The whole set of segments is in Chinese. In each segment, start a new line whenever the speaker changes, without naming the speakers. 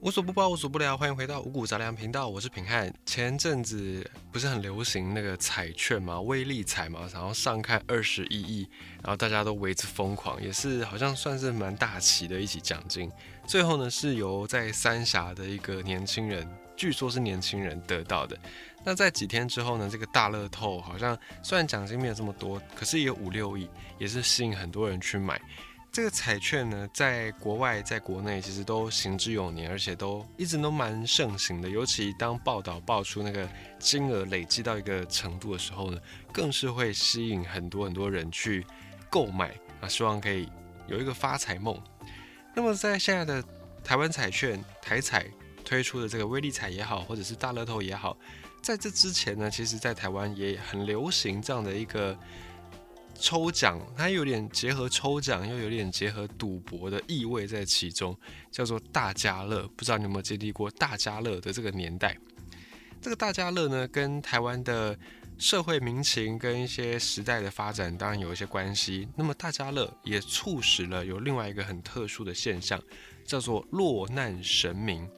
无所不包，无所不聊，欢迎回到五谷杂粮频道，我是品汉。前阵子不是很流行那个彩券嘛，威力彩嘛，然后上看二十一亿，然后大家都为之疯狂，也是好像算是蛮大旗的一起奖金。最后呢，是由在三峡的一个年轻人，据说是年轻人得到的。那在几天之后呢，这个大乐透好像虽然奖金没有这么多，可是也有五六亿，也是吸引很多人去买。这个彩券呢，在国外、在国内其实都行之有年，而且都一直都蛮盛行的。尤其当报道爆出那个金额累积到一个程度的时候呢，更是会吸引很多很多人去购买啊，希望可以有一个发财梦。那么在现在的台湾彩券台彩推出的这个威力彩也好，或者是大乐透也好，在这之前呢，其实在台湾也很流行这样的一个。抽奖，它有点结合抽奖，又有点结合赌博的意味在其中，叫做大家乐。不知道你有没有经历过大家乐的这个年代？这个大家乐呢，跟台湾的社会民情跟一些时代的发展当然有一些关系。那么大家乐也促使了有另外一个很特殊的现象，叫做落难神明。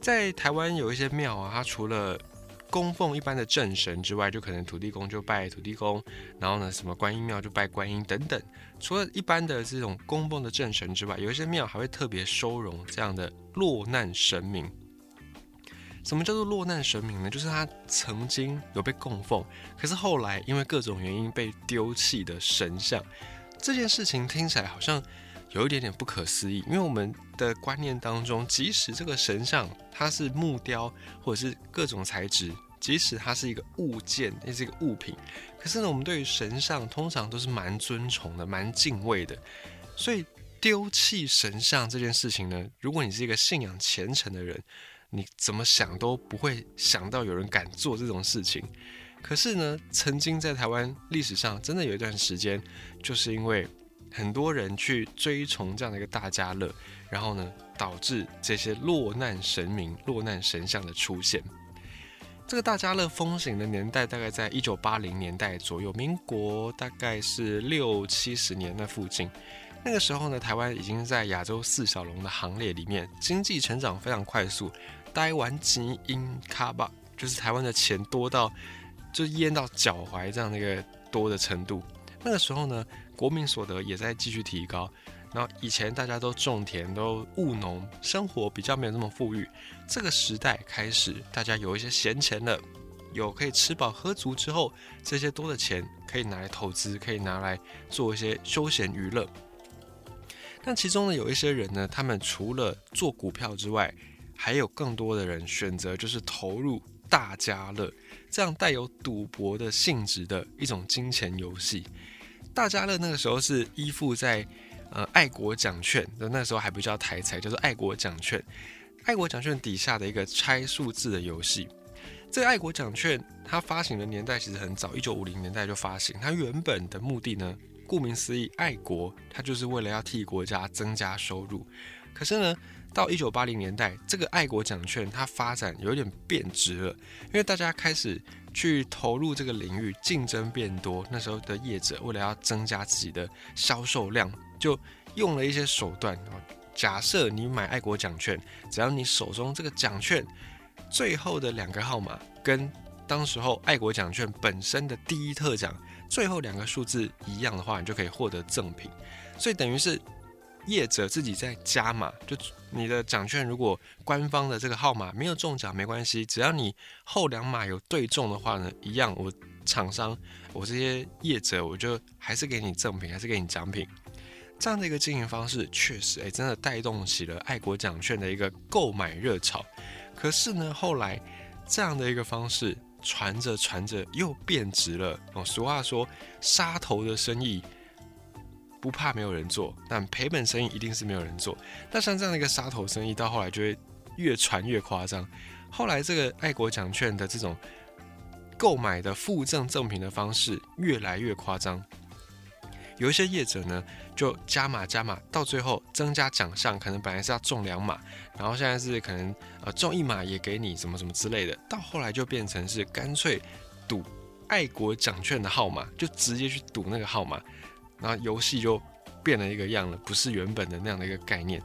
在台湾有一些庙啊，它除了供奉一般的正神之外，就可能土地公就拜土地公，然后呢，什么观音庙就拜观音等等。除了一般的这种供奉的正神之外，有一些庙还会特别收容这样的落难神明。什么叫做落难神明呢？就是他曾经有被供奉，可是后来因为各种原因被丢弃的神像。这件事情听起来好像有一点点不可思议，因为我们的观念当中，即使这个神像它是木雕或者是各种材质。即使它是一个物件，也是一个物品，可是呢，我们对于神像通常都是蛮尊崇的、蛮敬畏的。所以丢弃神像这件事情呢，如果你是一个信仰虔诚的人，你怎么想都不会想到有人敢做这种事情。可是呢，曾经在台湾历史上，真的有一段时间，就是因为很多人去追崇这样的一个大家乐，然后呢，导致这些落难神明、落难神像的出现。这个大家乐风行的年代大概在一九八零年代左右，民国大概是六七十年那附近。那个时候呢，台湾已经在亚洲四小龙的行列里面，经济成长非常快速。台湾金英卡巴就是台湾的钱多到就淹到脚踝这样的一个多的程度。那个时候呢，国民所得也在继续提高。然后以前大家都种田，都务农，生活比较没有那么富裕。这个时代开始，大家有一些闲钱了，有可以吃饱喝足之后，这些多的钱可以拿来投资，可以拿来做一些休闲娱乐。但其中呢，有一些人呢，他们除了做股票之外，还有更多的人选择就是投入大家乐这样带有赌博的性质的一种金钱游戏。大家乐那个时候是依附在。呃，爱国奖券那那时候还不叫台彩，叫做爱国奖券。爱国奖券底下的一个拆数字的游戏。这个爱国奖券它发行的年代其实很早，一九五零年代就发行。它原本的目的呢，顾名思义，爱国，它就是为了要替国家增加收入。可是呢，到一九八零年代，这个爱国奖券它发展有点变质了，因为大家开始去投入这个领域，竞争变多。那时候的业者为了要增加自己的销售量。就用了一些手段假设你买爱国奖券，只要你手中这个奖券最后的两个号码跟当时候爱国奖券本身的第一特奖最后两个数字一样的话，你就可以获得赠品。所以等于是业者自己在加码，就你的奖券如果官方的这个号码没有中奖没关系，只要你后两码有对中的话呢，一样我厂商我这些业者我就还是给你赠品，还是给你奖品。这样的一个经营方式，确实哎，真的带动起了爱国奖券的一个购买热潮。可是呢，后来这样的一个方式传着传着又变质了。哦，俗话说，杀头的生意不怕没有人做，但赔本生意一定是没有人做。但像这样的一个杀头生意，到后来就会越传越夸张。后来这个爱国奖券的这种购买的附赠赠品的方式越来越夸张。有一些业者呢，就加码加码，到最后增加奖项，可能本来是要中两码，然后现在是可能呃中一码也给你什么什么之类的，到后来就变成是干脆赌爱国奖券的号码，就直接去赌那个号码，然后游戏就变了一个样了，不是原本的那样的一个概念。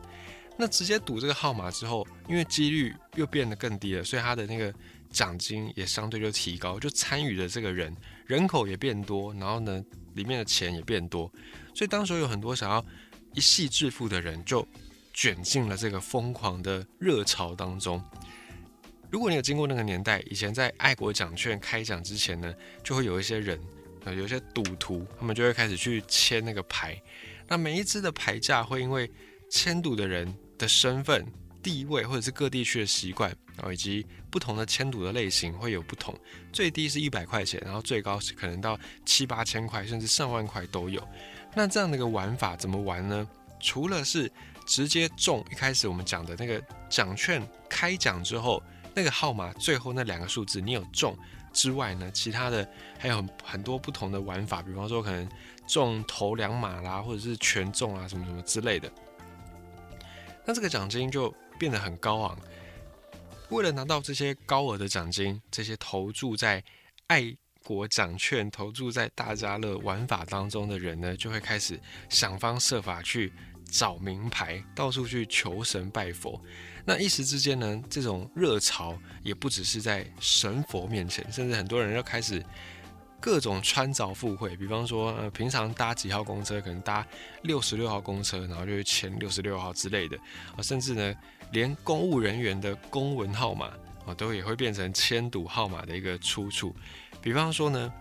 那直接赌这个号码之后，因为几率又变得更低了，所以他的那个奖金也相对就提高，就参与的这个人人口也变多，然后呢，里面的钱也变多，所以当时有很多想要一夕致富的人就卷进了这个疯狂的热潮当中。如果你有经过那个年代，以前在爱国奖券开奖之前呢，就会有一些人，呃，有一些赌徒，他们就会开始去签那个牌。那每一支的牌价会因为签赌的人的身份、地位，或者是各地区的习惯，然后以及不同的签赌的类型会有不同。最低是一百块钱，然后最高是可能到七八千块，甚至上万块都有。那这样的一个玩法怎么玩呢？除了是直接中一开始我们讲的那个奖券开奖之后。那个号码最后那两个数字你有中之外呢，其他的还有很很多不同的玩法，比方说可能中头两码啦，或者是全中啊什么什么之类的。那这个奖金就变得很高昂。为了拿到这些高额的奖金，这些投注在爱国奖券、投注在大家乐玩法当中的人呢，就会开始想方设法去找名牌，到处去求神拜佛。那一时之间呢，这种热潮也不只是在神佛面前，甚至很多人要开始各种穿凿附会。比方说，呃，平常搭几号公车，可能搭六十六号公车，然后就签六十六号之类的啊，甚至呢，连公务人员的公文号码啊，都也会变成签赌号码的一个出处。比方说呢，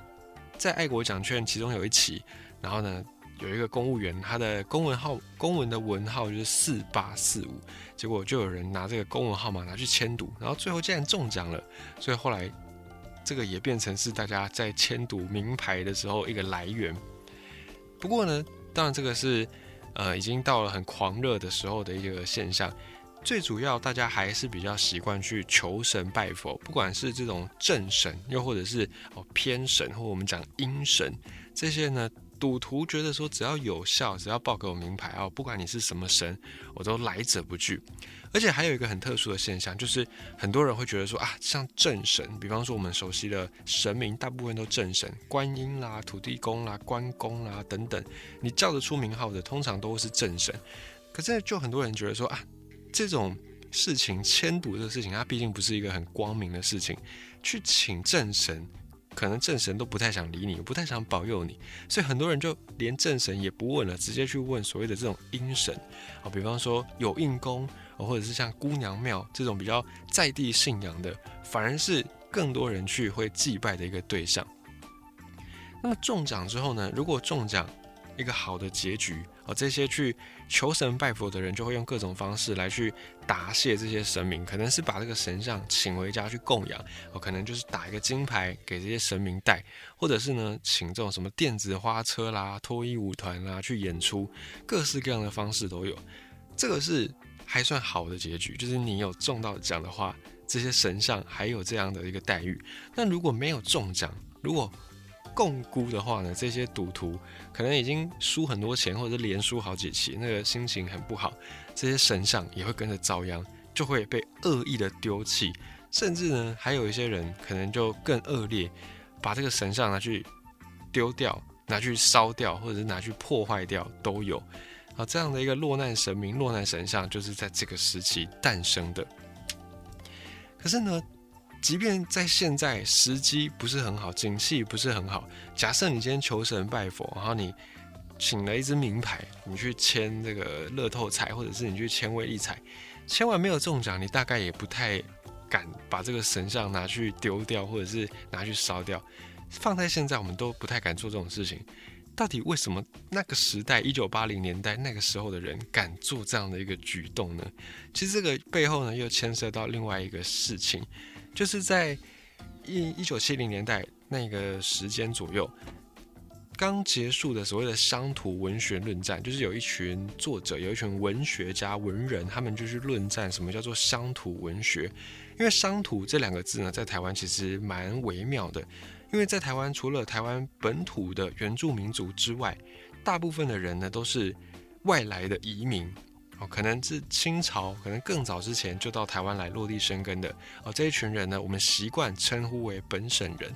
在爱国奖券其中有一期，然后呢。有一个公务员，他的公文号公文的文号就是四八四五，结果就有人拿这个公文号码拿去签赌，然后最后竟然中奖了，所以后来这个也变成是大家在签读名牌的时候一个来源。不过呢，当然这个是呃已经到了很狂热的时候的一个现象，最主要大家还是比较习惯去求神拜佛，不管是这种正神，又或者是哦偏神，或我们讲阴神这些呢。赌徒觉得说，只要有效，只要报给我名牌啊，不管你是什么神，我都来者不拒。而且还有一个很特殊的现象，就是很多人会觉得说啊，像正神，比方说我们熟悉的神明，大部分都正神，观音啦、土地公啦、关公啦等等，你叫得出名号的，通常都是正神。可是就很多人觉得说啊，这种事情迁赌这个事情，它毕竟不是一个很光明的事情，去请正神。可能正神都不太想理你，不太想保佑你，所以很多人就连正神也不问了，直接去问所谓的这种阴神啊，比方说有应公，或者是像姑娘庙这种比较在地信仰的，反而是更多人去会祭拜的一个对象。那么中奖之后呢？如果中奖，一个好的结局哦，这些去求神拜佛的人就会用各种方式来去答谢这些神明，可能是把这个神像请回家去供养哦，可能就是打一个金牌给这些神明戴，或者是呢请这种什么电子花车啦、脱衣舞团啦去演出，各式各样的方式都有。这个是还算好的结局，就是你有中到奖的话，这些神像还有这样的一个待遇。但如果没有中奖，如果共估的话呢，这些赌徒可能已经输很多钱，或者是连输好几期，那个心情很不好。这些神像也会跟着遭殃，就会被恶意的丢弃，甚至呢，还有一些人可能就更恶劣，把这个神像拿去丢掉、拿去烧掉，或者是拿去破坏掉都有。啊，这样的一个落难神明、落难神像，就是在这个时期诞生的。可是呢？即便在现在时机不是很好，景气不是很好，假设你今天求神拜佛，然后你请了一支名牌，你去签这个乐透彩，或者是你去签威力彩，千万没有中奖，你大概也不太敢把这个神像拿去丢掉，或者是拿去烧掉。放在现在，我们都不太敢做这种事情。到底为什么那个时代，一九八零年代那个时候的人敢做这样的一个举动呢？其实这个背后呢，又牵涉到另外一个事情。就是在一一九七零年代那个时间左右，刚结束的所谓的乡土文学论战，就是有一群作者，有一群文学家、文人，他们就去论战什么叫做乡土文学。因为乡土这两个字呢，在台湾其实蛮微妙的，因为在台湾除了台湾本土的原住民族之外，大部分的人呢都是外来的移民。哦，可能是清朝，可能更早之前就到台湾来落地生根的哦。这一群人呢，我们习惯称呼为本省人。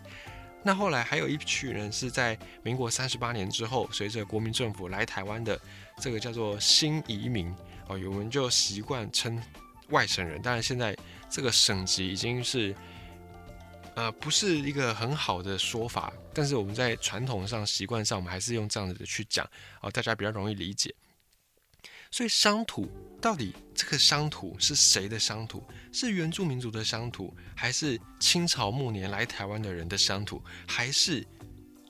那后来还有一群人是在民国三十八年之后，随着国民政府来台湾的，这个叫做新移民哦。我们就习惯称外省人。当然，现在这个省级已经是呃不是一个很好的说法，但是我们在传统上、习惯上，我们还是用这样子的去讲，哦，大家比较容易理解。所以乡土到底这个乡土是谁的乡土？是原住民族的乡土，还是清朝末年来台湾的人的乡土，还是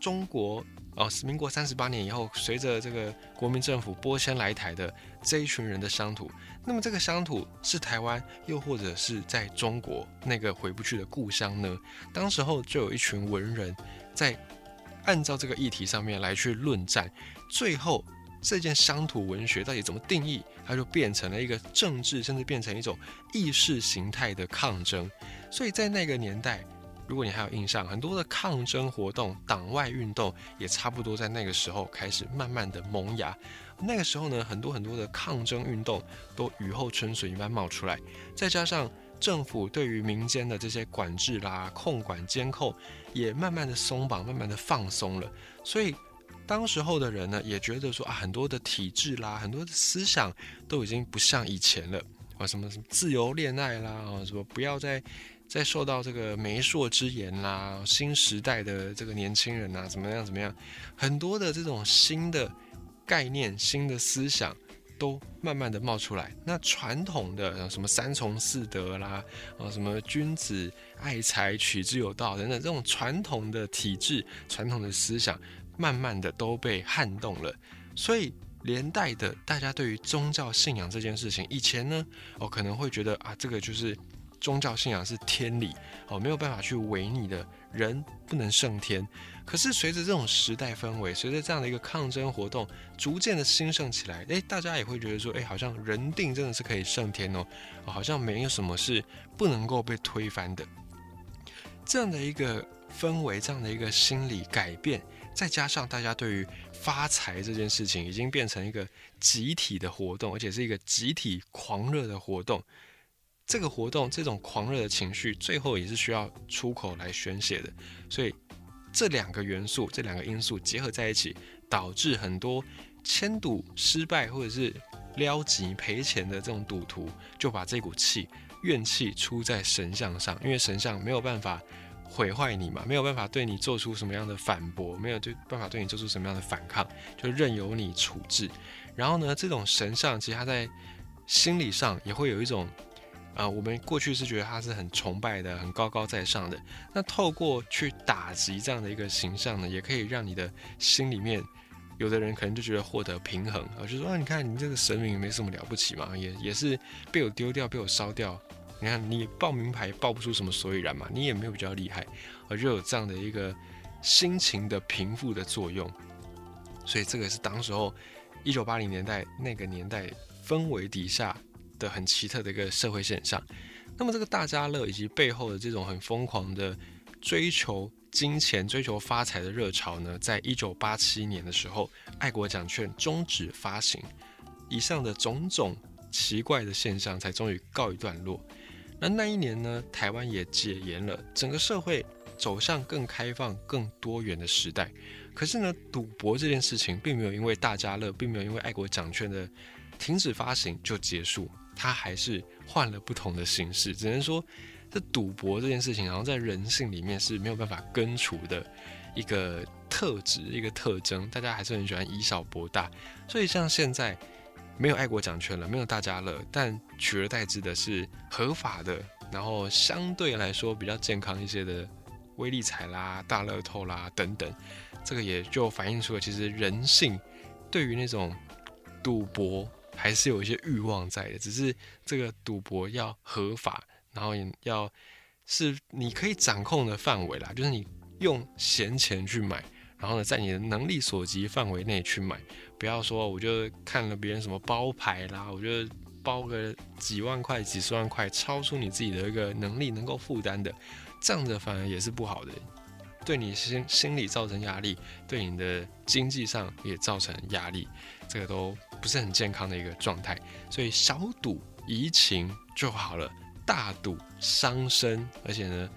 中国哦，民国三十八年以后，随着这个国民政府拨迁来台的这一群人的乡土？那么这个乡土是台湾，又或者是在中国那个回不去的故乡呢？当时候就有一群文人在按照这个议题上面来去论战，最后。这件乡土文学到底怎么定义？它就变成了一个政治，甚至变成一种意识形态的抗争。所以在那个年代，如果你还有印象，很多的抗争活动、党外运动也差不多在那个时候开始慢慢的萌芽。那个时候呢，很多很多的抗争运动都雨后春笋一般冒出来，再加上政府对于民间的这些管制啦、控管、监控也慢慢的松绑、慢慢的放松了，所以。当时候的人呢，也觉得说啊，很多的体制啦，很多的思想都已经不像以前了啊，什么什么自由恋爱啦，啊，什么不要再再受到这个媒妁之言啦，新时代的这个年轻人呐，怎么样怎么样，很多的这种新的概念、新的思想都慢慢的冒出来。那传统的什么三从四德啦，啊，什么君子爱财，取之有道等等，这种传统的体制、传统的思想。慢慢的都被撼动了，所以连带的大家对于宗教信仰这件事情，以前呢，哦可能会觉得啊，这个就是宗教信仰是天理，哦没有办法去违逆的，人不能胜天。可是随着这种时代氛围，随着这样的一个抗争活动逐渐的兴盛起来，诶，大家也会觉得说，诶，好像人定真的是可以胜天哦，好像没有什么是不能够被推翻的。这样的一个氛围，这样的一个心理改变。再加上大家对于发财这件事情已经变成一个集体的活动，而且是一个集体狂热的活动。这个活动这种狂热的情绪，最后也是需要出口来宣泄的。所以这两个元素、这两个因素结合在一起，导致很多签赌失败或者是撩急赔钱的这种赌徒，就把这股气怨气出在神像上，因为神像没有办法。毁坏你嘛，没有办法对你做出什么样的反驳，没有对办法对你做出什么样的反抗，就任由你处置。然后呢，这种神像其实他在心理上也会有一种，啊，我们过去是觉得他是很崇拜的，很高高在上的。那透过去打击这样的一个形象呢，也可以让你的心里面，有的人可能就觉得获得平衡啊，就说啊，你看你这个神明没什么了不起嘛，也也是被我丢掉，被我烧掉。你看，你报名牌报不出什么所以然嘛，你也没有比较厉害，而就有这样的一个心情的平复的作用，所以这个是当时候一九八零年代那个年代氛围底下的很奇特的一个社会现象。那么这个大家乐以及背后的这种很疯狂的追求金钱、追求发财的热潮呢，在一九八七年的时候，爱国奖券终止发行，以上的种种奇怪的现象才终于告一段落。那那一年呢，台湾也解严了，整个社会走向更开放、更多元的时代。可是呢，赌博这件事情并没有因为大家乐，并没有因为爱国奖券的停止发行就结束，它还是换了不同的形式。只能说，这赌博这件事情，然后在人性里面是没有办法根除的一个特质、一个特征。大家还是很喜欢以小博大，所以像现在。没有爱国奖券了，没有大家乐，但取而代之的是合法的，然后相对来说比较健康一些的威力彩啦、大乐透啦等等。这个也就反映出了，其实人性对于那种赌博还是有一些欲望在的，只是这个赌博要合法，然后也要是你可以掌控的范围啦，就是你用闲钱去买。然后呢，在你的能力所及范围内去买，不要说我就看了别人什么包牌啦，我就包个几万块、几十万块，超出你自己的一个能力能够负担的，这样子反而也是不好的，对你心心理造成压力，对你的经济上也造成压力，这个都不是很健康的一个状态。所以小赌怡情就好了，大赌伤身，而且呢，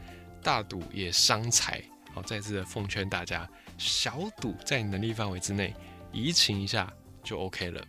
大赌也伤财。好，再次的奉劝大家。小赌在你能力范围之内，移情一下就 OK 了。